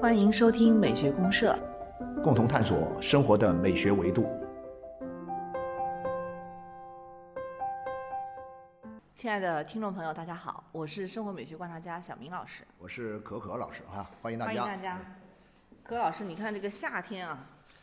欢迎收听美学公社，共同探索生活的美学维度。亲爱的听众朋友，大家好，我是生活美学观察家小明老师，我是可可老师哈，欢迎大家。欢迎大家。可老师，你看这个夏天啊。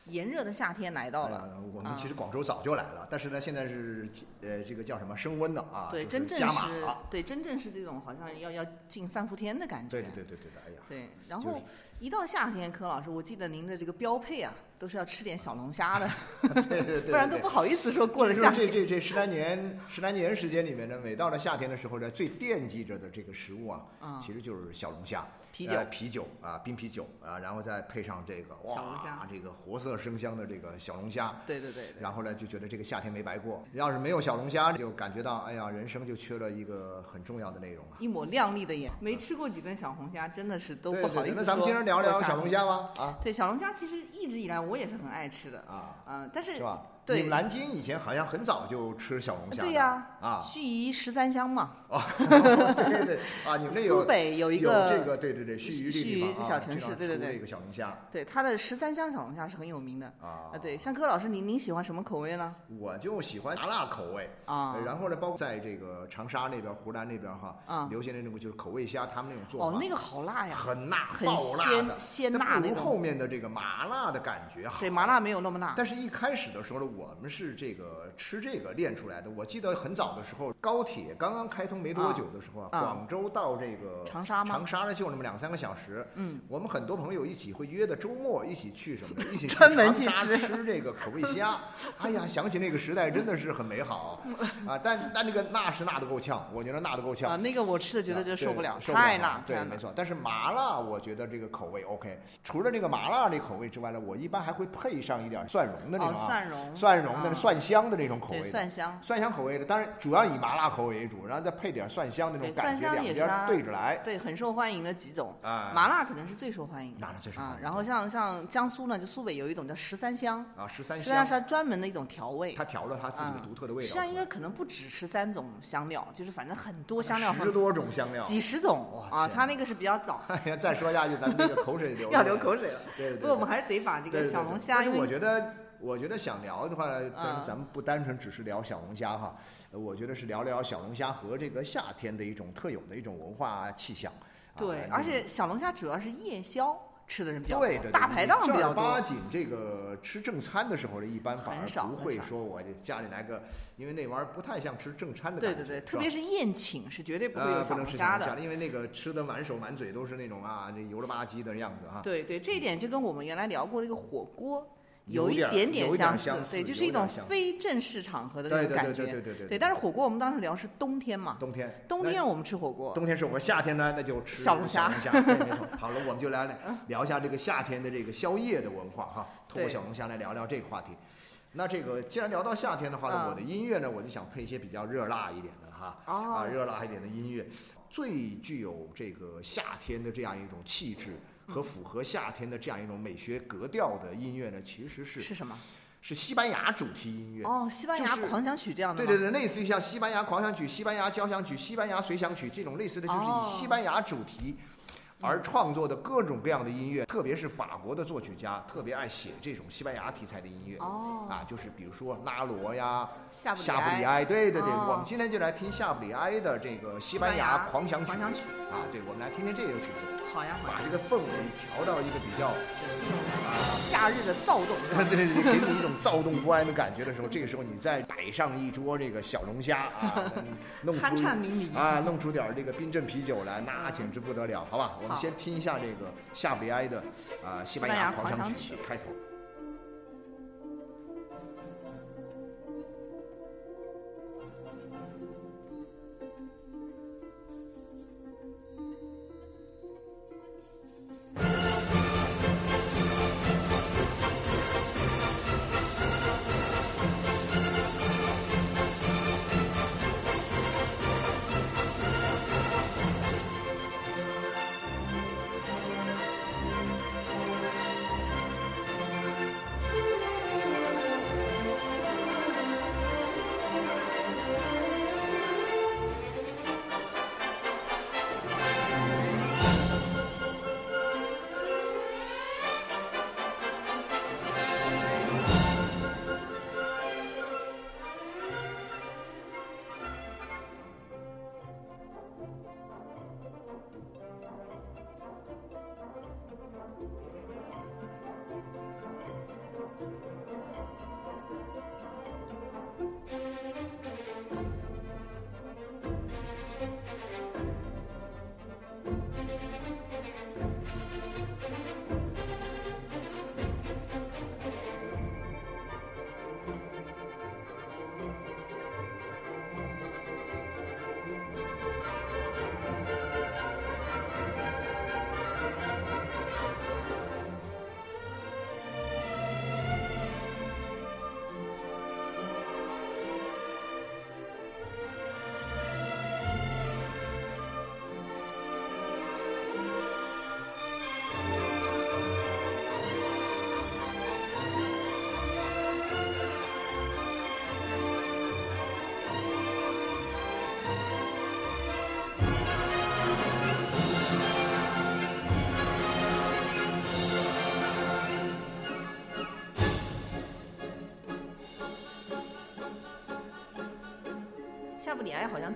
炎热的夏天来到了，我们其实广州早就来了，但是呢，现在是呃这个叫什么升温的啊？对，真正是，对，真正是这种好像要要进三伏天的感觉。对对对对对的，哎呀。对，然后一到夏天，柯老师，我记得您的这个标配啊，都是要吃点小龙虾的，对对对，不然都不好意思说过了夏天。这这这十来年十来年时间里面呢，每到了夏天的时候呢，最惦记着的这个食物啊，其实就是小龙虾。啤酒，啤酒啊，冰啤酒啊，然后再配上这个哇，这个活色生香的这个小龙虾，对对对，然后呢就觉得这个夏天没白过。要是没有小龙虾，就感觉到哎呀，人生就缺了一个很重要的内容了。一抹亮丽的眼，没吃过几根小龙虾，真的是都不好意思那咱们今天聊聊小龙虾吧。啊，对，小龙虾其实一直以来我也是很爱吃的啊，嗯，但是是吧？对，你们南京以前好像很早就吃小龙虾。对呀，啊，盱眙十三香嘛。哦，对对对啊，你们那有苏北有一个这个，对对对，盱眙盱眙小城市，对对对，这个小龙虾。对，它的十三香小龙虾是很有名的啊。啊，对，像柯老师，您您喜欢什么口味呢？我就喜欢麻辣口味啊。然后呢，包括在这个长沙那边、湖南那边哈，啊，流行的那种就是口味虾，他们那种做法。哦，那个好辣呀。很辣，很鲜鲜辣那种。后面的这个麻辣的感觉好。对，麻辣没有那么辣。但是一开始的时候呢，我们是这个吃这个练出来的。我记得很早的时候，高铁刚刚开通没多久的时候啊，广州到这个长沙吗？长沙呢就那么两三个小时。嗯，我们很多朋友一起会约的周末一起去什么？一起去专门去吃吃这个口味虾。哎呀，想起那个时代真的是很美好啊！但但那个辣是辣的够呛，我觉得辣的够呛啊。那个我吃的觉得就受不了，太辣。对，没错。但是麻辣，我觉得这个口味 OK。除了这个麻辣这口味之外呢，我一般还会配上一点蒜蓉的那种啊，蒜蓉，蒜蓉的蒜香的那种口味，蒜香，蒜香口味的。当然主要以麻辣口味为主，然后再配点蒜香那种感觉，两边对着来。对，很受欢迎的几种啊，麻辣可能是最受欢迎的，麻辣最受欢迎。然后像像江苏呢，就苏北有一种叫十三香啊，十三香是专门的一种调味，它调了它自己的独特的味道。实际上应该可能不止十三种香料，就是反正很多香料，十多种香料，几十种啊。它那个是比较早。哎呀，再说下去咱们这个口水 流要流口水了。对对。不过我们还是得把这个小龙虾。因为我觉得，我觉得想聊的话，但是咱们不单纯只是聊小龙虾哈，我觉得是聊聊小龙虾和这个夏天的一种特有的一种文化气象。对，而且小龙虾主要是夜宵。吃的人比较多，大排档比较多。正儿八经这个吃正餐的时候呢，一般反而不会说我家里来个，因为那玩意儿不太像吃正餐的感觉。对对对，特别是宴请是绝对不会有小龙虾的，因为那个吃的满手满嘴都是那种啊，那油了吧唧的样子啊。对对，这一点就跟我们原来聊过那个火锅。有一点点相似，对，就是一种非正式场合的那种感觉。对对对对对对。但是火锅我们当时聊是冬天嘛。冬天。冬天我们吃火锅。冬天吃火锅夏天呢，那就吃小龙虾。对，没错。好了，我们就来聊一下这个夏天的这个宵夜的文化哈，通过小龙虾来聊聊这个话题。那这个既然聊到夏天的话呢，我的音乐呢，我就想配一些比较热辣一点的哈，啊，热辣一点的音乐，最具有这个夏天的这样一种气质。和符合夏天的这样一种美学格调的音乐呢，其实是是什么？是西班牙主题音乐哦，西班牙狂想曲这样的。对对对，类似于像西班牙狂想曲、西班牙交响曲、西班牙随想曲这种类似的，就是以西班牙主题。而创作的各种各样的音乐，特别是法国的作曲家，特别爱写这种西班牙题材的音乐。哦，啊，就是比如说拉罗呀，夏布里埃，对对对，我们今天就来听夏布里埃的这个西班牙狂想曲。狂想曲啊，对，我们来听听这首曲子。好呀，把这个氛围调到一个比较啊夏日的躁动，对 对对，给你一种躁动不安的感觉的时候，这个时候你再摆上一桌这个小龙虾 啊，弄出啊弄出点这个冰镇啤酒来，那简直不得了，好吧？我们先听一下这个夏布里埃的啊西班牙狂想曲。开头。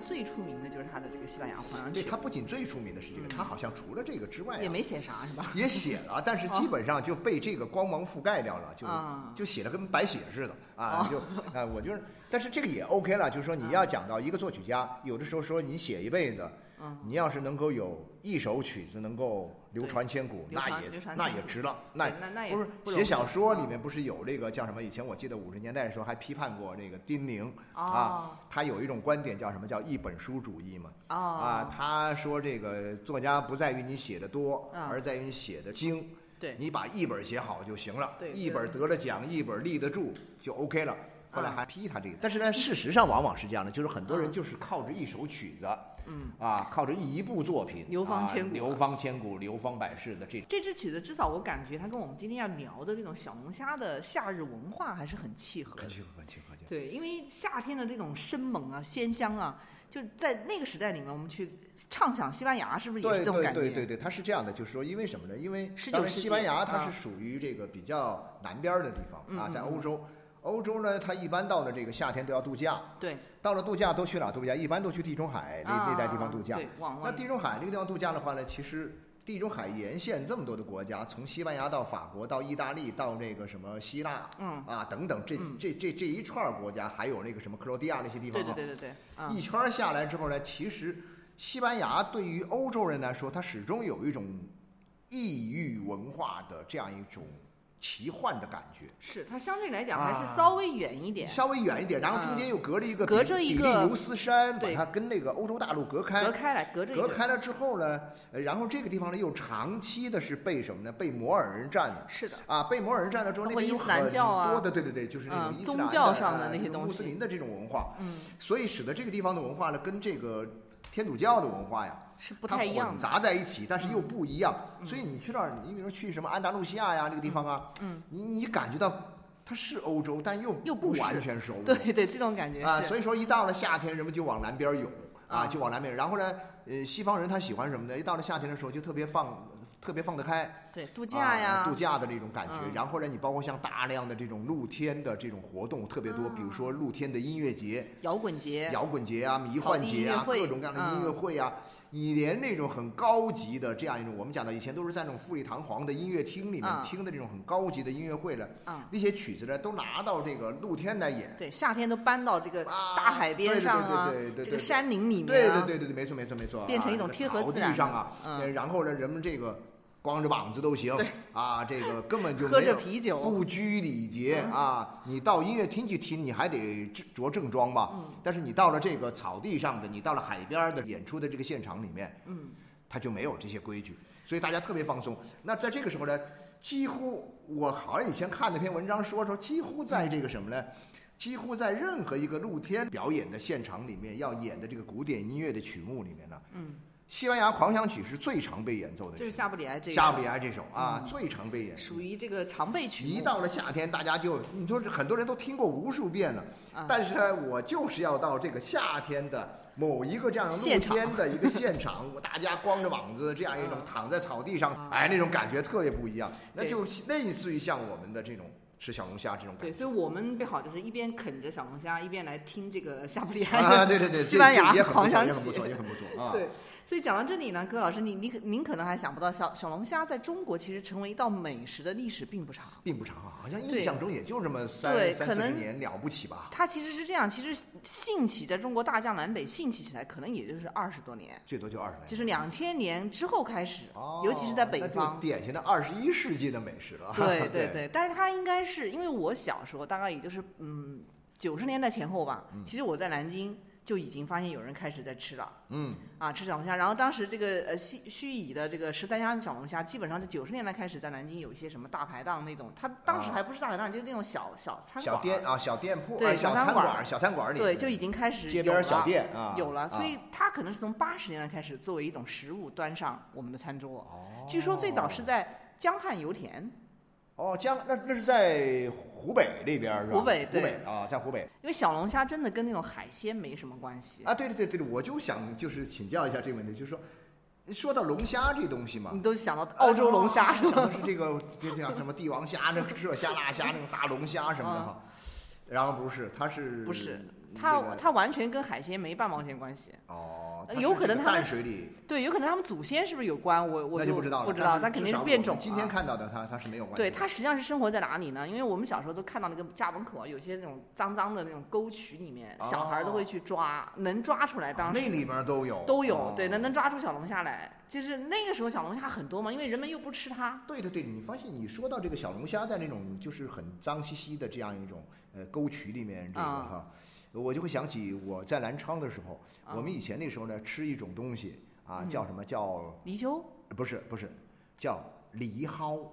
最出名的就是他的这个西班牙狂。对，他不仅最出名的是这个，他好像除了这个之外也没写啥是吧？也写了，但是基本上就被这个光芒覆盖掉了，就就写的跟白写似的啊，就啊，我就是，但是这个也 OK 了，就是说你要讲到一个作曲家，有的时候说你写一辈子。你要是能够有一首曲子能够流传千古，那也那也值了。那不是写小说里面不是有这个叫什么？以前我记得五十年代的时候还批判过这个丁宁啊，他有一种观点叫什么叫一本书主义嘛？啊，他说这个作家不在于你写的多，而在于你写的精。对，你把一本写好就行了，一本得了奖，一本立得住就 OK 了。后来还批他这个，但是呢，事实上往往是这样的，就是很多人就是靠着一首曲子。嗯啊，靠着一部作品流芳千古，流芳千古，流芳百世的这这支曲子，至少我感觉它跟我们今天要聊的这种小龙虾的夏日文化还是很契合，很契合，很契合。对，因为夏天的这种生猛啊、鲜香啊，就在那个时代里面，我们去畅想西班牙，是不是也是这种感觉？对对对对，它是这样的，就是说，因为什么呢？因为当时西班牙它是属于这个比较南边的地方啊，在欧洲。欧洲呢，它一般到了这个夏天都要度假。对。到了度假都去哪度假？一般都去地中海那那带地方度假。对。那地中海那个地方度假的话呢，其实地中海沿线这么多的国家，从西班牙到法国到意大利到那个什么希腊，嗯啊等等，这这这这一串国家，还有那个什么克罗地亚那些地方。对对对对对。一圈下来之后呢，其实西班牙对于欧洲人来说，它始终有一种异域文化的这样一种。奇幻的感觉。是它相对来讲还是稍微远一点，稍微远一点，然后中间又隔着一个隔着一个比利牛斯山，把它跟那个欧洲大陆隔开，隔开来，隔着隔开了之后呢，然后这个地方呢又长期的是被什么呢？被摩尔人占的，是的。啊，被摩尔人占了之后，那边有很多的，对对对，就是那种宗教上的那些东西，穆斯林的这种文化，嗯，所以使得这个地方的文化呢跟这个天主教的文化呀。是不太一样，混杂在一起，但是又不一样。所以你去那儿，你比如说去什么安达路西亚呀，这个地方啊，嗯，你你感觉到它是欧洲，但又又不完全是欧洲。对对，这种感觉啊。所以说，一到了夏天，人们就往南边涌啊，就往南边。然后呢，呃，西方人他喜欢什么呢？一到了夏天的时候，就特别放。特别放得开，对度假呀，度假的那种感觉。然后呢，你包括像大量的这种露天的这种活动特别多，比如说露天的音乐节、摇滚节、摇滚节啊、迷幻节啊，各种各样的音乐会啊。你连那种很高级的这样一种，我们讲的以前都是在那种富丽堂皇的音乐厅里面听的这种很高级的音乐会的，那些曲子呢，都拿到这个露天来演。对，夏天都搬到这个大海边上啊，这个山林里面对对对对对，没错没错没错，变成一种贴合自然上啊。然后呢，人们这个。光着膀子都行，啊，这个根本就喝着啤酒，不拘礼节啊！你到音乐厅去听，你还得着正装吧？但是你到了这个草地上的，你到了海边的演出的这个现场里面，嗯，他就没有这些规矩，所以大家特别放松。那在这个时候呢，几乎我好像以前看那篇文章说说，几乎在这个什么呢？几乎在任何一个露天表演的现场里面，要演的这个古典音乐的曲目里面呢，嗯。西班牙狂想曲是最常被演奏的，就是夏布里埃这夏布里埃这首啊，最常被演奏，属于这个常备曲。一到了夏天，大家就你说很多人都听过无数遍了，但是呢，我就是要到这个夏天的某一个这样露天的一个现场，大家光着膀子这样一种躺在草地上，哎，那种感觉特别不一样，那就类似于像我们的这种。吃小龙虾这种感觉，对，所以我们最好就是一边啃着小龙虾，一边来听这个夏布里埃啊，对对对，西班牙狂想曲，也很不错，也很不错啊。对，所以讲到这里呢，各位老师，你你可您可能还想不到，小小龙虾在中国其实成为一道美食的历史并不长，并不长啊，好像印象中也就这么三三四十年了不起吧。它其实是这样，其实兴起在中国大江南北兴起起来，可能也就是二十多年，最多就二十年，就是两千年之后开始，尤其是在北方，典型的二十一世纪的美食了。对对对，但是它应该是因为我。小时候大概也就是嗯九十年代前后吧，其实我在南京就已经发现有人开始在吃了，嗯。啊吃小龙虾，然后当时这个呃西盱眙的这个十三香小龙虾，基本上在九十年代开始在南京有一些什么大排档那种，它当时还不是大排档，就是那种小小餐小店啊小店铺对小餐馆小餐馆里对就已经开始街边小店啊有了，所以它可能是从八十年代开始作为一种食物端上我们的餐桌，哦。据说最早是在江汉油田。哦，江那那是在湖北那边是吧？湖北对啊，在湖北。因为小龙虾真的跟那种海鲜没什么关系啊。对对对对对，我就想就是请教一下这个问题，就是说，说到龙虾这东西嘛，你都想到澳洲龙虾，想的是这个就像什么帝王虾、那热虾、辣虾那种大龙虾什么的哈。然后不是，它是不是它它完全跟海鲜没半毛钱关系。哦，有可能他们淡水里对，有可能他们祖先是不是有关？我我就不知道不知道，它肯定是变种。今天看到的它它是没有关系。对，它实际上是生活在哪里呢？因为我们小时候都看到那个家门口有些那种脏脏的那种沟渠里面，小孩都会去抓，能抓出来。当时那里边都有都有，对，能能抓出小龙虾来。就是那个时候小龙虾很多嘛，因为人们又不吃它。对对对，你发现你说到这个小龙虾在那种就是很脏兮兮的这样一种呃沟渠里面，这个哈。我就会想起我在南昌的时候，我们以前那时候呢吃一种东西啊，叫什么叫泥鳅？不是不是，叫梨蒿，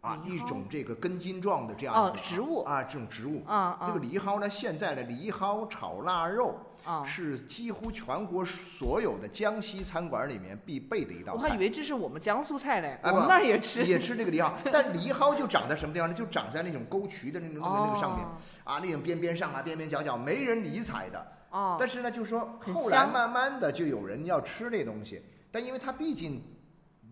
啊，一种这个根茎状的这样的植物。啊，这种植物。啊，那个梨蒿呢，现在的梨蒿炒腊肉。是几乎全国所有的江西餐馆里面必备的一道菜。我还以为这是我们江苏菜嘞，我们那儿也吃，也吃这个梨蒿。但梨蒿就长在什么地方呢？就长在那种沟渠的那种那个那个上面，啊，那种边边上啊，边边角角没人理睬的。哦。但是呢，就是说后来慢慢的就有人要吃这东西，但因为它毕竟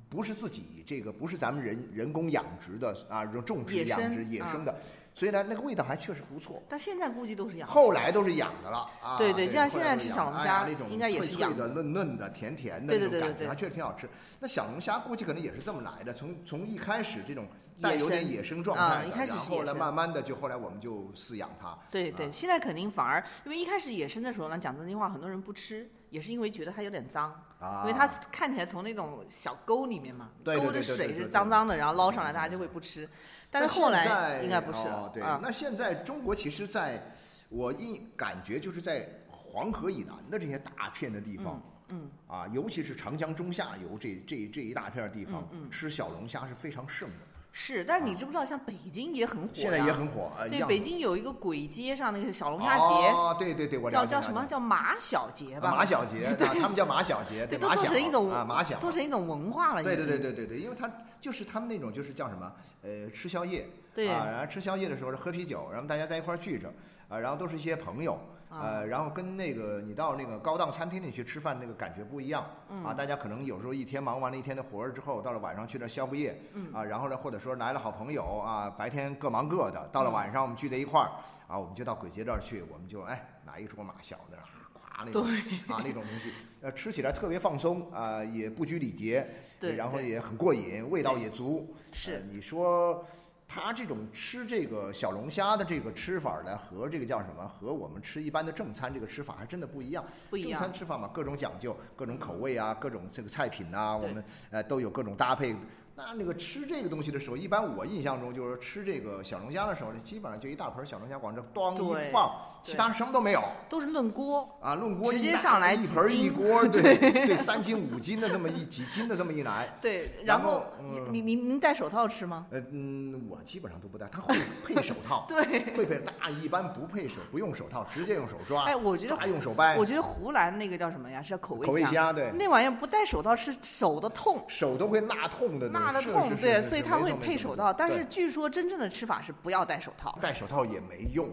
不是自己这个，不是咱们人人工养殖的啊，种植养殖野生的。所以呢，那个味道还确实不错。但现在估计都是养。后来都是养的了啊。对对，像现在吃小龙虾，应该也是养的，嫩嫩的、甜甜的那种感觉，还确实挺好吃。那小龙虾估计可能也是这么来的，从从一开始这种带有点野生状态，然后来慢慢的就后来我们就饲养它。对对，现在肯定反而，因为一开始野生的时候呢，讲真心话，很多人不吃，也是因为觉得它有点脏，因为它看起来从那种小沟里面嘛，沟的水是脏脏的，然后捞上来，大家就会不吃。但是后来应该不是哦，对，那现在中国其实，在我印感觉就是在黄河以南的这些大片的地方，嗯，啊，尤其是长江中下游这这这一大片地方，嗯。吃小龙虾是非常盛的。是，但是你知不知道，像北京也很火，现在也很火。对，北京有一个鬼街上那个小龙虾节，哦，对对对，我叫叫什么叫马小节吧？马小节，对，他们叫马小节，对，都做成一种啊马小，做成一种文化了。对对对对对对，因为他就是他们那种就是叫什么呃吃宵夜，对啊，然后吃宵夜的时候喝啤酒，然后大家在一块聚着，啊，然后都是一些朋友。呃，然后跟那个你到那个高档餐厅里去吃饭，那个感觉不一样。啊。大家可能有时候一天忙完了一天的活儿之后，到了晚上去那宵个夜啊，然后呢，或者说来了好朋友啊，白天各忙各的，到了晚上我们聚在一块儿啊，我们就到簋街这儿去，我们就哎拿一桌马小的啊，咵那种啊那种东西，呃，吃起来特别放松啊，也不拘礼节，对，然后也很过瘾，味道也足。是。你说。他这种吃这个小龙虾的这个吃法呢，和这个叫什么？和我们吃一般的正餐这个吃法还真的不一样。不一样。正餐吃法嘛，各种讲究，各种口味啊，各种这个菜品呐，我们呃都有各种搭配。那那个吃这个东西的时候，一般我印象中就是吃这个小龙虾的时候呢，基本上就一大盆小龙虾往这咣一放，其他什么都没有，都是论锅啊，论锅直接上来一盆一锅，对对，三斤五斤的这么一几斤的这么一来，对，然后您您您戴手套吃吗？呃嗯，我基本上都不戴，他会配手套，对，会配，大一般不配手，不用手套，直接用手抓，哎，我觉得用手掰，我觉得湖南那个叫什么呀？是叫口味口味虾，对，那玩意儿不戴手套是手的痛，手都会辣痛的，辣的痛，对。所以他会配手套，但是据说真正的吃法是不要戴手套，戴手套也没用。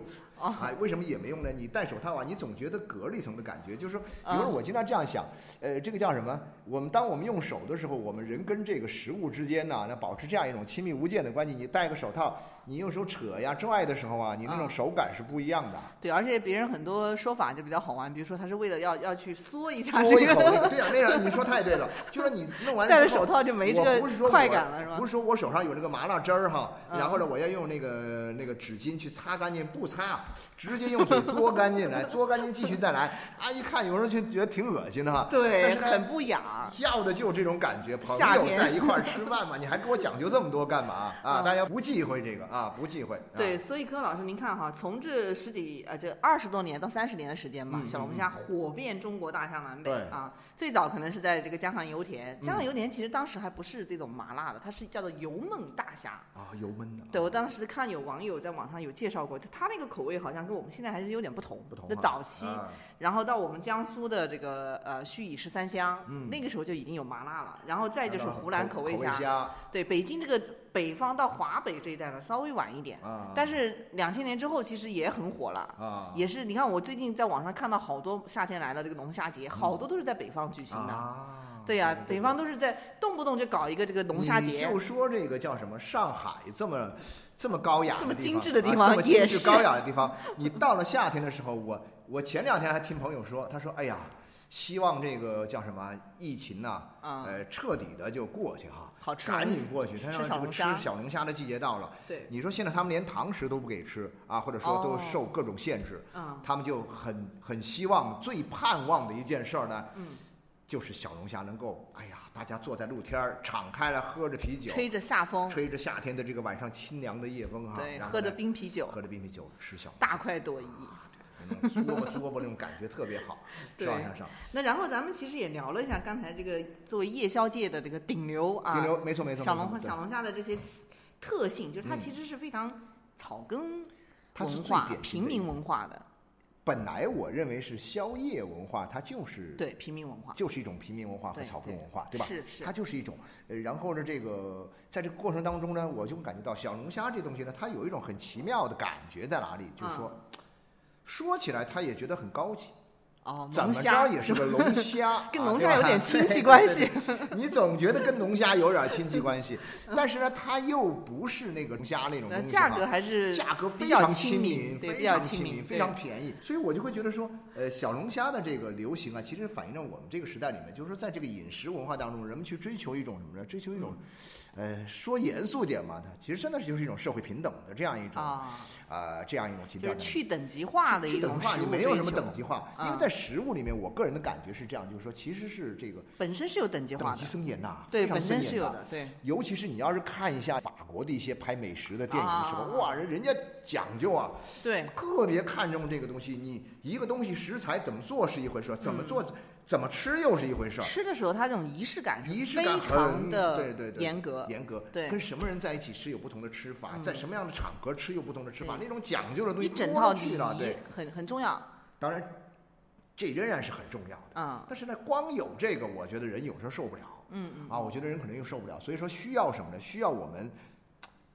哎，为什么也没用呢？你戴手套啊，你总觉得隔了一层的感觉。就是说，比如说我经常这样想，呃，这个叫什么？我们当我们用手的时候，我们人跟这个食物之间呢，那保持这样一种亲密无间的关系。你戴个手套，你用手扯呀、拽的时候啊，你那种手感是不一样的。对，而且别人很多说法就比较好玩，比如说他是为了要要去缩一下，嗦一口那个。对呀，那样你说太对了。就说你弄完戴着手套就没这个快感了，是吧？不是说我手上有这个麻辣汁儿哈，然后呢，我要用那个那个纸巾去擦干净，不擦，直接用嘴。嘬干净来，嘬干净继续再来。啊，一看有时候就觉得挺恶心的哈。对，很不雅。要的就这种感觉，朋友在一块儿吃饭嘛，你还跟我讲究这么多干嘛啊？大家不忌讳这个啊，不忌讳。对，所以柯老师您看哈，从这十几呃这二十多年到三十年的时间吧，小龙虾火遍中国大江南北啊。最早可能是在这个江上油田，江上油田其实当时还不是这种麻辣的，它是叫做油焖大虾啊，油焖的。对我当时看有网友在网上有介绍过，它那个口味好像跟我们现在还是有点不同。不同。那早期，然后到我们江苏的这个呃盱眙十三香，那个时候就已经有麻辣了。然后再就是湖南口味虾，对，北京这个北方到华北这一带呢稍微晚一点，但是两千年之后其实也很火了，也是你看我最近在网上看到好多夏天来了这个龙虾节，好多都是在北方。举行的，对呀，北方都是在动不动就搞一个这个龙虾节。就说这个叫什么？上海这么这么高雅、这么精致的地方，这么精致高雅的地方，你到了夏天的时候，我我前两天还听朋友说，他说：“哎呀，希望这个叫什么疫情呐，呃，彻底的就过去哈，好吃，赶紧过去。他说这个吃小龙虾的季节到了。对，你说现在他们连堂食都不给吃啊，或者说都受各种限制，他们就很很希望、最盼望的一件事儿呢，就是小龙虾能够，哎呀，大家坐在露天儿，敞开了喝着啤酒，吹着夏风，吹着夏天的这个晚上清凉的夜风哈，对，喝着冰啤酒，喝着冰啤酒吃小大快朵颐。嘬吧嘬吧，那种感觉特别好，上上上。那然后咱们其实也聊了一下刚才这个作为夜宵界的这个顶流啊，顶流没错没错。小龙小龙虾的这些特性，就是它其实是非常草根文化、平民文化的。本来我认为是宵夜文化，它就是对平民文化，就是一种平民文化和草根文化，对吧？是是。它就是一种，呃，然后呢，这个在这个过程当中呢，我就感觉到小龙虾这东西呢，它有一种很奇妙的感觉在哪里，就是说。说起来，他也觉得很高级。哦，怎么着也是个龙虾，跟龙虾有点 亲戚关系。你总觉得跟龙虾有点亲戚关系，但是呢，它又不是那个龙虾那种东西价格还是价格非常亲民，非常亲民，非常便宜。所以我就会觉得说，呃，小龙虾的这个流行啊，其实反映着我们这个时代里面，就是说在这个饮食文化当中，人们去追求一种什么呢？追求一种。呃，说严肃点嘛，它其实真的是就是一种社会平等的这样一种啊，这样一种情调。就是去等级化的一种食物没有什么等级化，因为在食物里面，我个人的感觉是这样，就是说，其实是这个本身是有等级化的，等级森严呐，对，本身是有的，对。尤其是你要是看一下法国的一些拍美食的电影的时候，哇，人人家讲究啊，对，特别看重这个东西。你一个东西食材怎么做是一回事，怎么做。怎么吃又是一回事儿。吃的时候，它这种仪式感仪式非常的对对对严格严格。对，跟什么人在一起吃有不同的吃法，在什么样的场合吃有不同的吃法，那种讲究的东西一整套礼仪对，很很重要。当然，这仍然是很重要的。嗯。但是呢，光有这个，我觉得人有时候受不了。嗯嗯。啊，我觉得人可能又受不了，所以说需要什么呢？需要我们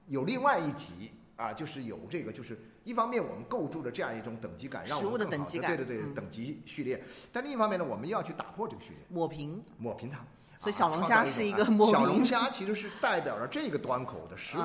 有另外一集啊，就是有这个就是。一方面，我们构筑了这样一种等级感，让我们更好的对对对等级序列。但另一方面呢，我们要去打破这个序列，抹平抹平它。所以小龙虾是一个抹平。小龙虾其实是代表着这个端口的食物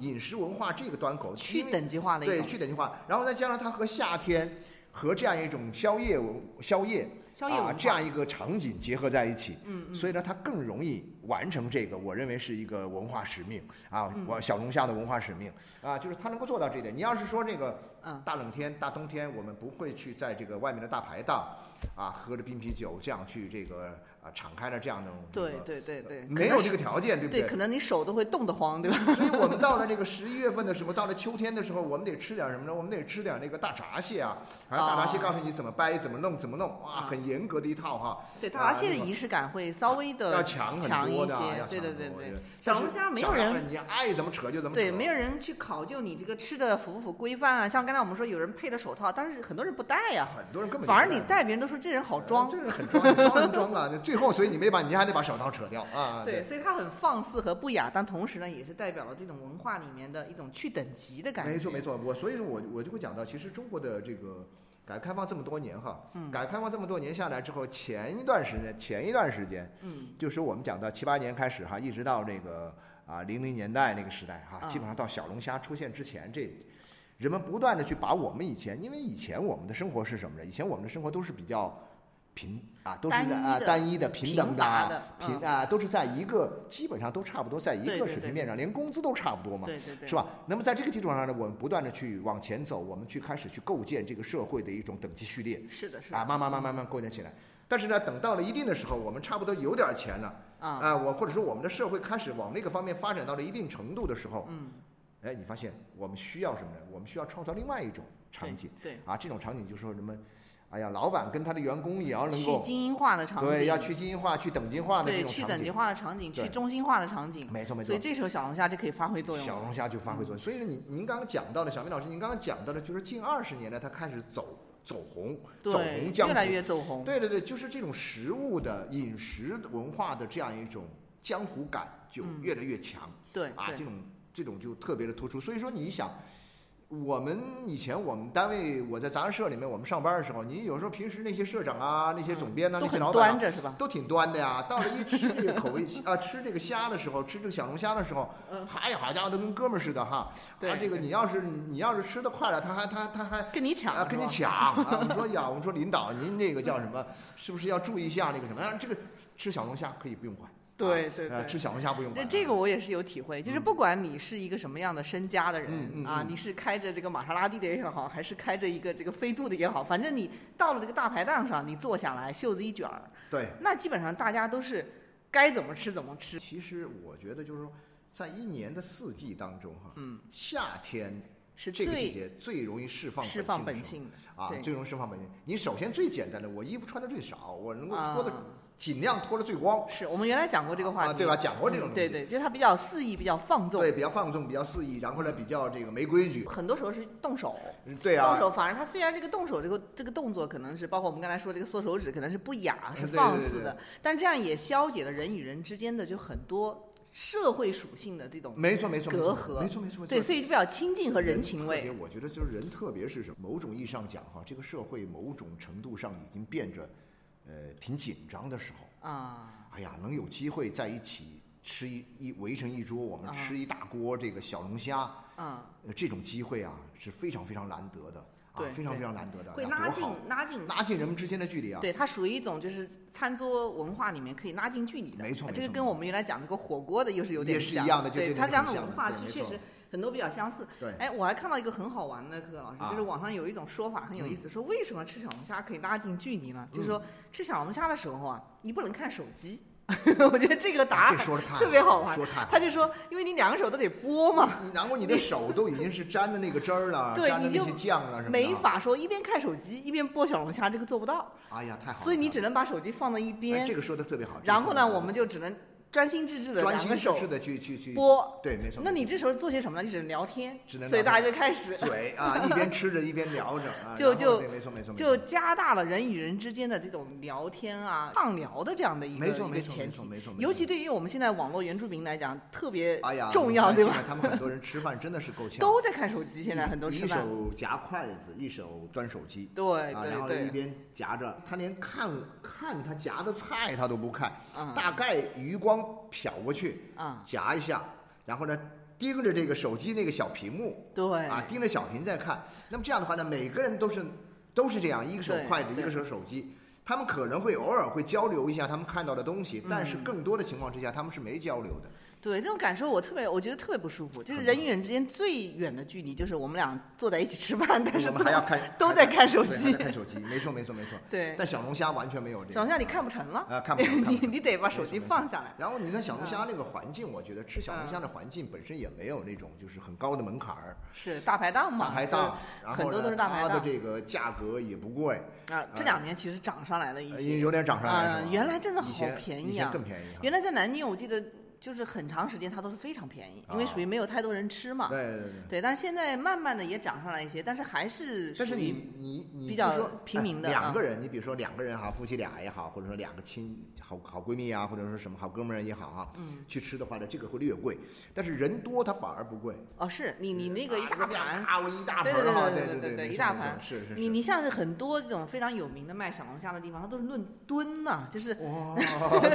饮食文化这个端口去等级化了对去等级化，然后再加上它和夏天和这样一种宵夜宵夜。啊，这样一个场景结合在一起，嗯，所以呢，它更容易完成这个，我认为是一个文化使命啊，我小龙虾的文化使命啊，就是它能够做到这一点。你要是说这个，大冷天、大冬天，我们不会去在这个外面的大排档啊，喝着冰啤酒这样去这个。啊，敞开了这样的，对对对对，没有这个条件，对不对？对，可能你手都会冻得慌，对吧？所以我们到了这个十一月份的时候，到了秋天的时候，我们得吃点什么呢？我们得吃点那个大闸蟹啊！啊，大闸蟹告诉你怎么掰、怎么弄、怎么弄，哇，很严格的一套哈。对，大闸蟹的仪式感会稍微的要强很多的，对对对对。小龙虾没有人，你爱怎么扯就怎么扯。对，没有人去考究你这个吃的符不符规范啊？像刚才我们说，有人配了手套，但是很多人不戴呀。很多人根本反而你戴，别人都说这人好装。这人很装，装能装啊！最后，所以你没把你。你还得把手套扯掉啊！对，所以它很放肆和不雅，但同时呢，也是代表了这种文化里面的一种去等级的感觉。没错没错，我所以我我就会讲到，其实中国的这个改革开放这么多年哈，改革开放这么多年下来之后，前一段时间前一段时间，嗯，就是我们讲到七八年开始哈，一直到这个啊零零年代那个时代哈，基本上到小龙虾出现之前，这人们不断的去把我们以前，因为以前我们的生活是什么呢？以前我们的生活都是比较。平啊，都是啊单一的、平等的、平啊，都是在一个基本上都差不多在一个水平面上，连工资都差不多嘛，是吧？那么在这个基础上呢，我们不断的去往前走，我们去开始去构建这个社会的一种等级序列，是的，是啊，慢慢慢慢慢构建起来。但是呢，等到了一定的时候，我们差不多有点钱了啊，我或者说我们的社会开始往那个方面发展到了一定程度的时候，嗯，哎，你发现我们需要什么呢？我们需要创造另外一种场景，对啊，这种场景就是说什么？哎呀，老板跟他的员工也要能够去精英化的场景，对，要去精英化、去等级化的这种场景，去等级化的场景，去中心化的场景，没错没错。所以这时候小龙虾就可以发挥作用。小龙虾就发挥作用。所以您您刚刚讲到的，小明老师，您刚刚讲到的，就是近二十年来，它开始走走红，走红江湖，越来越走红。对对对，就是这种食物的饮食文化的这样一种江湖感就越来越强。对啊，这种这种就特别的突出。所以说，你想。我们以前我们单位，我在杂志社里面，我们上班的时候，你有时候平时那些社长啊、那些总编呐、那些老板，端着是吧？都挺端的呀。到了一吃这个口味啊，吃这个虾的时候，吃这个小龙虾的时候，嗨，好家伙，都跟哥们儿似的哈。啊。这个你要是你要是吃的快了，他还他他还跟你抢啊，跟你抢啊。我们说呀，我们说领导，您那个叫什么？是不是要注意一下那个什么？这个吃小龙虾可以不用管。对对对，吃小龙虾不用。那这个我也是有体会，就是不管你是一个什么样的身家的人啊，你是开着这个玛莎拉蒂的也好，还是开着一个这个飞度的也好，反正你到了这个大排档上，你坐下来，袖子一卷儿，对，那基本上大家都是该怎么吃怎么吃。其实我觉得就是说，在一年的四季当中哈，嗯，夏天是这个季节最容易释放释放本性的啊，最容易释放本性。你首先最简单的，我衣服穿的最少，我能够脱的。尽量脱的最光，是我们原来讲过这个话题，对吧？讲过这种东西，对对，就是他比较肆意，比较放纵，对，比较放纵，比较肆意，然后呢，比较这个没规矩。很多时候是动手，对啊，动手。反而他虽然这个动手这个这个动作可能是，包括我们刚才说这个缩手指，可能是不雅，是放肆的，但这样也消解了人与人之间的就很多社会属性的这种没错没错隔阂，没错没错。对，所以就比较亲近和人情味。我觉得就是人，特别是什么某种意义上讲哈，这个社会某种程度上已经变着，呃，挺紧张的时候。啊，哎呀，能有机会在一起吃一一围成一桌，我们吃一大锅这个小龙虾，嗯，这种机会啊是非常非常难得的，啊，非常非常难得的，会拉近拉近。拉近人们之间的距离啊。对，它属于一种就是餐桌文化里面可以拉近距离的，没错，这个跟我们原来讲那个火锅的又是有点像，一样的，对，它讲的文化是确实很多比较相似。对，哎，我还看到一个很好玩的，柯老师，就是网上有一种说法很有意思，说为什么吃小龙虾可以拉近距离呢？就是说吃小龙虾的时候啊，你不能看手机。我觉得这个答案特别好玩，说他就说，因为你两个手都得拨嘛，然后你的手都已经是沾的那个汁儿了，对，你就酱了，没法说一边看手机一边剥小龙虾，这个做不到。哎呀，太好了，所以你只能把手机放到一边。这个说的特别好。然后呢，我们就只能。专心致志的两个手的去去去播，对，没错。那你这时候做些什么呢？就只能聊天，只能所以大家就开始嘴啊，一边吃着一边聊着，就就没错没错，就加大了人与人之间的这种聊天啊、畅聊的这样的一个一个前提。没错，尤其对于我们现在网络原住民来讲，特别哎呀重要，对吧？他们很多人吃饭真的是够呛，都在看手机。现在很多吃饭，一手夹筷子，一手端手机，对对，然后一边夹着，他连看看他夹的菜他都不看，嗯，大概余光瞟过去。去啊，夹一下，然后呢，盯着这个手机那个小屏幕，对，啊，盯着小屏在看。那么这样的话呢，每个人都是都是这样，一个手筷子，一个手手机。他们可能会偶尔会交流一下他们看到的东西，但是更多的情况之下，他们是没交流的。对这种感受，我特别，我觉得特别不舒服。就是人与人之间最远的距离，就是我们俩坐在一起吃饭，但是我们还要看，都在看手机，看手机，没错，没错，没错。对。但小龙虾完全没有这个。小龙虾你看不成了啊，看不成。你你得把手机放下来。然后你看小龙虾那个环境，我觉得吃小龙虾的环境本身也没有那种就是很高的门槛儿。是大排档嘛？大排档，然后很多都是大排档。它的这个价格也不贵啊。这两年其实涨上来了一些，有点涨上来了。原来真的好便宜啊，更便宜。原来在南京，我记得。就是很长时间它都是非常便宜，因为属于没有太多人吃嘛。对对对。对，但是现在慢慢的也涨上来一些，但是还是但是你你你比较平民的。两个人，你比如说两个人哈，夫妻俩也好，或者说两个亲好好闺蜜啊，或者说什么好哥们儿也好哈，嗯，去吃的话呢，这个会略贵，但是人多它反而不贵。哦，是你你那个一大盘，啊，我一大盘哈，对对对对，一大盘。是是。你你像是很多这种非常有名的卖小龙虾的地方，它都是论吨呐，就是，哇，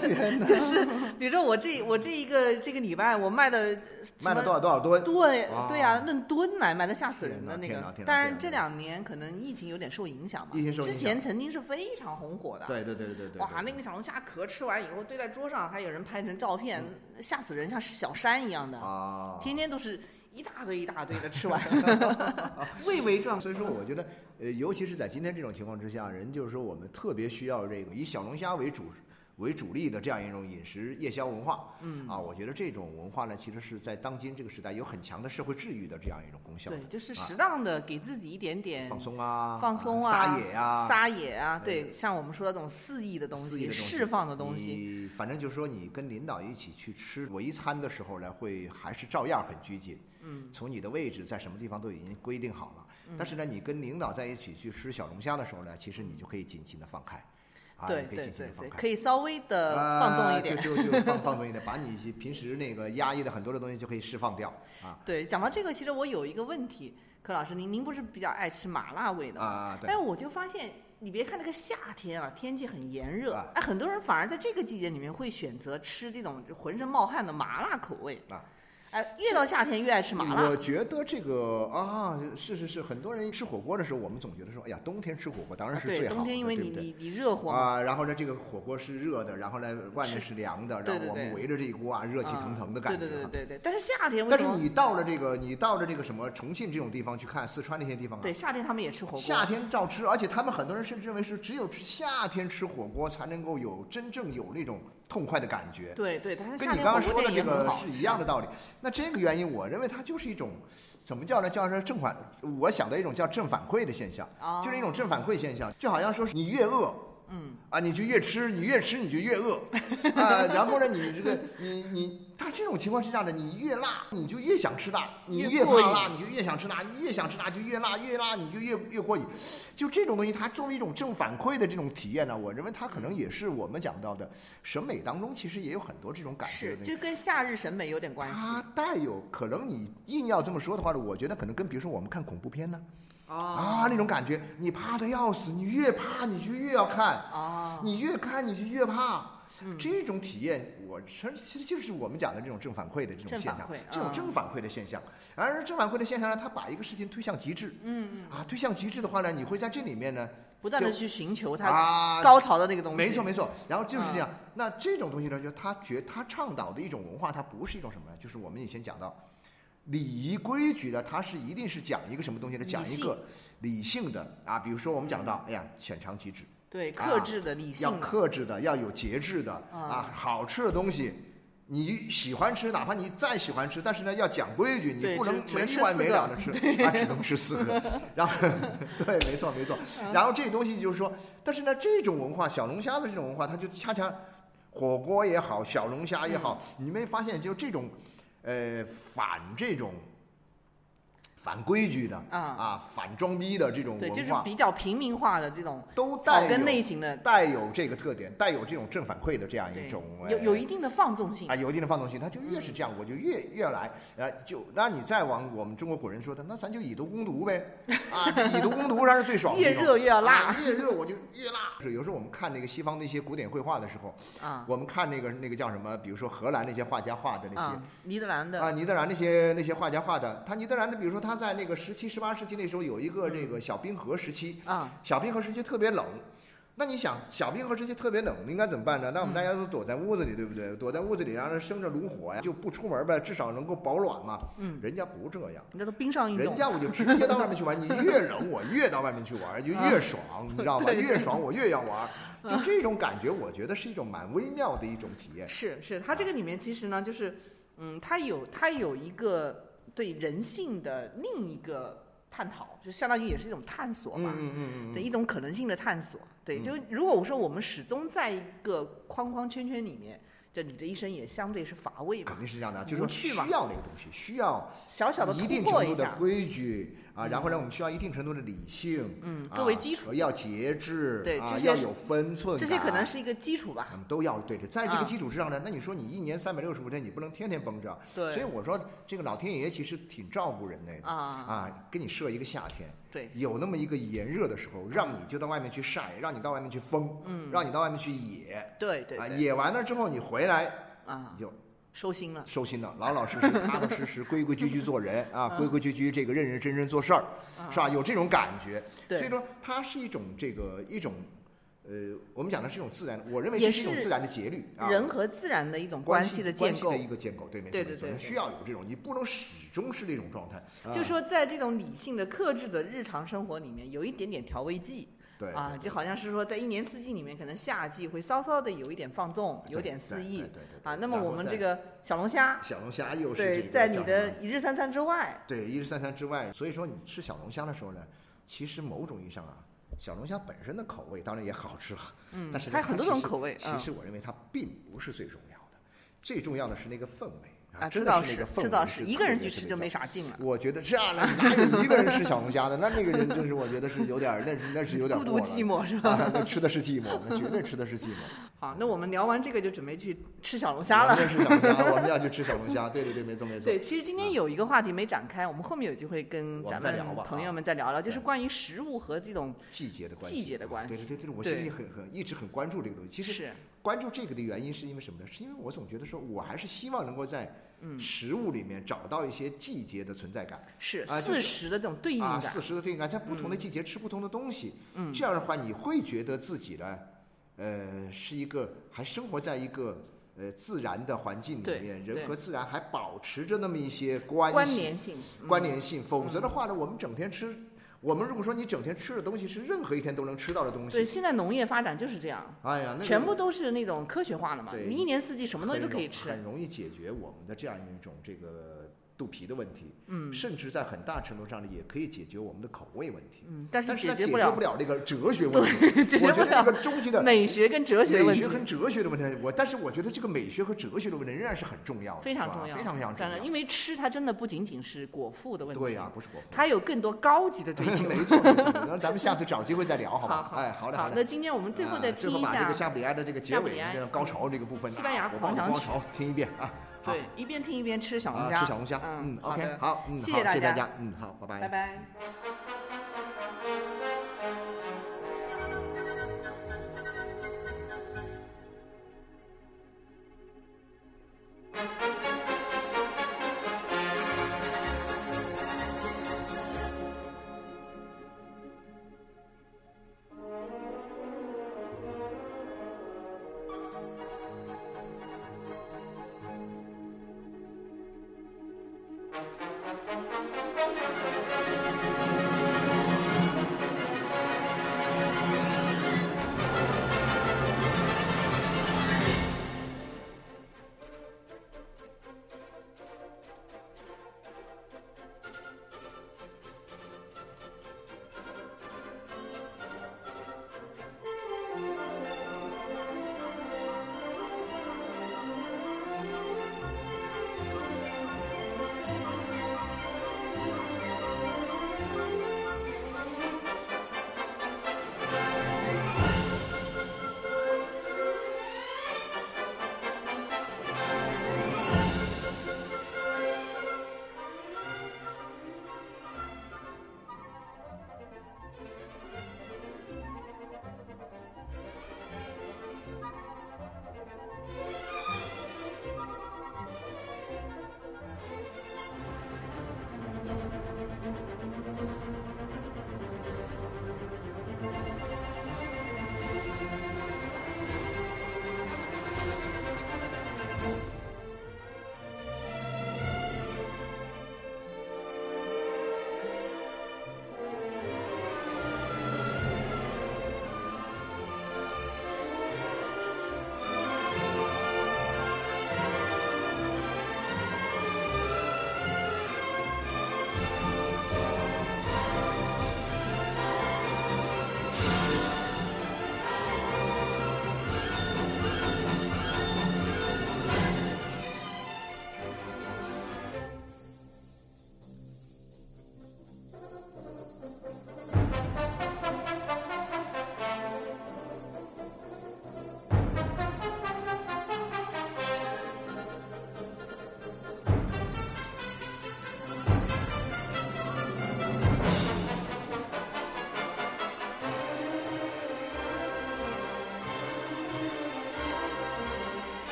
就是比如说我这我这一个这个礼拜我卖的卖了多少多少吨？对对呀，论吨来卖的，吓死人的那个。当然这两年可能疫情有点受影响嘛。疫情受影响。之前曾经是非常红火的。对对对对对。哇，那个小龙虾壳吃完以后堆在桌上，还有人拍成照片，吓死人，像小山一样的。啊。天天都是一大堆一大堆的吃完，蔚为壮。所以说，我觉得，呃，尤其是在今天这种情况之下，人就是说，我们特别需要这个以小龙虾为主。为主力的这样一种饮食夜宵文化，嗯啊，我觉得这种文化呢，其实是在当今这个时代有很强的社会治愈的这样一种功效。对，就是适当的给自己一点点放松啊，放松啊，撒野啊，撒野啊，对，像我们说的这种肆意的东西，释放的东西。反正就是说，你跟领导一起去吃围餐的时候呢，会还是照样很拘谨。嗯，从你的位置在什么地方都已经规定好了。但是呢，你跟领导在一起去吃小龙虾的时候呢，其实你就可以尽情的放开。啊，对可以尽情的放开，可以稍微的放纵一点，就就就放放纵一点，把你平时那个压抑的很多的东西就可以释放掉啊。对，讲到这个，其实我有一个问题，柯老师，您您不是比较爱吃麻辣味的啊？对。但我就发现，你别看那个夏天啊，天气很炎热，哎，很多人反而在这个季节里面会选择吃这种浑身冒汗的麻辣口味啊。哎，越到夏天越爱吃麻辣。我觉得这个啊，是是是，很多人吃火锅的时候，我们总觉得说，哎呀，冬天吃火锅当然是最好的，对冬天因为你你你热乎啊，然后呢，这个火锅是热的，然后呢，外面是凉的，然后我们围着这一锅啊，热气腾腾的感觉。对对对对对。但是夏天，但是你到了这个，你到了这个什么重庆这种地方去看，四川那些地方啊，对，夏天他们也吃火锅。夏天照吃，而且他们很多人甚至认为是只有吃夏天吃火锅才能够有真正有那种。痛快的感觉，对对，跟你刚刚说的这个是一样的道理。那这个原因，我认为它就是一种，怎么叫呢？叫是正反，我想的一种叫正反馈的现象，就是一种正反馈现象，就好像说你越饿。嗯啊，你就越吃，你越吃你就越饿，啊，然后呢，你这个你你，他这种情况是这样的，你越辣你就越想吃辣，你越怕辣你就越想吃辣，你越想吃辣就越辣，越辣你就越越过瘾。就这种东西，它作为一种正反馈的这种体验呢，我认为它可能也是我们讲到的审美当中，其实也有很多这种感觉。是，就跟夏日审美有点关系。它带有可能你硬要这么说的话呢，我觉得可能跟比如说我们看恐怖片呢。啊，那种感觉，你怕的要死，你越怕你就越要看，啊，你越看你就越怕，这种体验，我实其实就是我们讲的这种正反馈的这种现象，这种正反馈的现象。而正反馈的现象呢，它把一个事情推向极致，嗯嗯，啊，推向极致的话呢，你会在这里面呢，不断的去寻求它高潮的那个东西。没错没错，然后就是这样。那这种东西呢，就他觉他倡导的一种文化，它不是一种什么呢？就是我们以前讲到。礼仪规矩的，它是一定是讲一个什么东西呢？讲一个理性的啊，比如说我们讲到，哎呀，浅尝即止，对，克制的理性，要克制的，要有节制的啊。好吃的东西，你喜欢吃，哪怕你再喜欢吃，但是呢，要讲规矩，你不能没完没了的吃，啊，只能吃四个。然后，对，没错没错。然后这东西就是说，但是呢，这种文化，小龙虾的这种文化，它就恰恰火锅也好，小龙虾也好，你没发现就这种。呃，反这种。反规矩的啊。啊，反装逼的这种文化，对，就是比较平民化的这种，都草根类型的，带有这个特点，带有这种正反馈的这样一种，有有一定的放纵性。啊，有一定的放纵性，他就越是这样，我就越越来，呃，就那你再往我们中国古人说的，那咱就以毒攻毒呗，啊，以毒攻毒，那是最爽，越热越要辣，越热我就越辣。是有时候我们看那个西方那些古典绘画的时候，啊，我们看那个那个叫什么，比如说荷兰那些画家画的那些，尼德兰的。啊，尼德兰那些那些画家画的，他尼德兰的，比如说他在那个十七。十八世纪那时候有一个这个小冰河时期啊，小冰河时期特别冷，那你想小冰河时期特别冷，应该怎么办呢？那我们大家都躲在屋子里，对不对？躲在屋子里，然后生着炉火呀，就不出门呗，至少能够保暖嘛。嗯，人家不这样，人家都冰上运动，人家我就直接到外面去玩。你 越冷，我越到外面去玩，就越爽，你知道吗？越爽我越要玩，就这种感觉，我觉得是一种蛮微妙的一种体验。是是，它这个里面其实呢，就是嗯，它有它有一个对人性的另一个。探讨就相当于也是一种探索嘛，的一种可能性的探索。对，就如果我说我们始终在一个框框圈圈里面。这你的一生也相对是乏味肯定是这样的，就是说需要那个东西，需要小小的一定程度的规矩啊，然后呢，我们需要一定程度的理性，嗯，作为基础，要节制，对，啊，要有分寸，这些可能是一个基础吧。都要对的，在这个基础之上呢，那你说你一年三百六十五天，你不能天天绷着，对，所以我说这个老天爷其实挺照顾人类的啊啊，给你设一个夏天。对，有那么一个炎热的时候，让你就到外面去晒，让你到外面去疯，嗯，让你到外面去野，对对，啊，野完了之后你回来，啊，就收心了，收心了，老老实实、踏踏实实、规规矩矩做人啊，规规矩矩这个认认真真做事儿，是吧？有这种感觉，所以说它是一种这个一种。呃，我们讲的是一种自然，我认为也是一种自然的节律啊，人和自然的一种关系的建构，的一个建构，对没错，对对对，需要有这种，你不能始终是那种状态。就说在这种理性的、克制的日常生活里面，有一点点调味剂，对啊，就好像是说在一年四季里面，可能夏季会稍稍的有一点放纵，有点肆意，对对啊。那么我们这个小龙虾，小龙虾又是对，在你的一日三餐之外，对一日三餐之外，所以说你吃小龙虾的时候呢，其实某种意义上啊。小龙虾本身的口味当然也好吃哈，嗯，但是它有很多种口味。其实我认为它并不是最重要的，最重要的是那个氛围啊，这倒是，这倒是，一个人去吃就没啥劲了。我觉得这样那哪有一个人吃小龙虾的？那那个人就是我觉得是有点，那那是有点孤独寂寞是吧？那吃的是寂寞，那绝对吃的是寂寞。好，那我们聊完这个就准备去吃小龙虾了。吃小龙虾，我们要去吃小龙虾。对对对，没错没错。对，其实今天有一个话题没展开，我们后面有机会跟咱们朋友们再聊聊，就是关于食物和这种季节的关系。季节的关系。对对对对，我心里很很一直很关注这个东西。其实关注这个的原因是因为什么呢？是因为我总觉得说，我还是希望能够在。食物里面找到一些季节的存在感，是四时的这种对应感，四时的对应感，在不同的季节吃不同的东西，嗯，这样的话你会觉得自己呢，呃，是一个还生活在一个呃自然的环境里面，人和自然还保持着那么一些关关联性，关联性，否则的话呢，我们整天吃。我们如果说你整天吃的东西是任何一天都能吃到的东西，对，现在农业发展就是这样。哎呀，全部都是那种科学化的嘛，你一年四季什么东西都可以吃，很容易解决我们的这样一种这个。肚皮的问题，嗯，甚至在很大程度上呢，也可以解决我们的口味问题，嗯，但是解决不了这个哲学问题，解决不了这个终极的美学跟哲学美学跟哲学的问题。我但是我觉得这个美学和哲学的问题仍然是很重要的，非常重要，非常非常重要。因为吃它真的不仅仅是果腹的问题，对呀，不是果腹，它有更多高级的追求。没错，没错。那咱们下次找机会再聊，好吧？哎，好的，好的。那今天我们最后再听一下，这个夏普里埃的这个结尾这个高潮这个部分，西班牙狂想曲，听一遍啊。对，一边听一边吃小龙虾，吃小龙虾。嗯，OK，好，嗯，谢谢大家，嗯，好，拜拜，拜拜。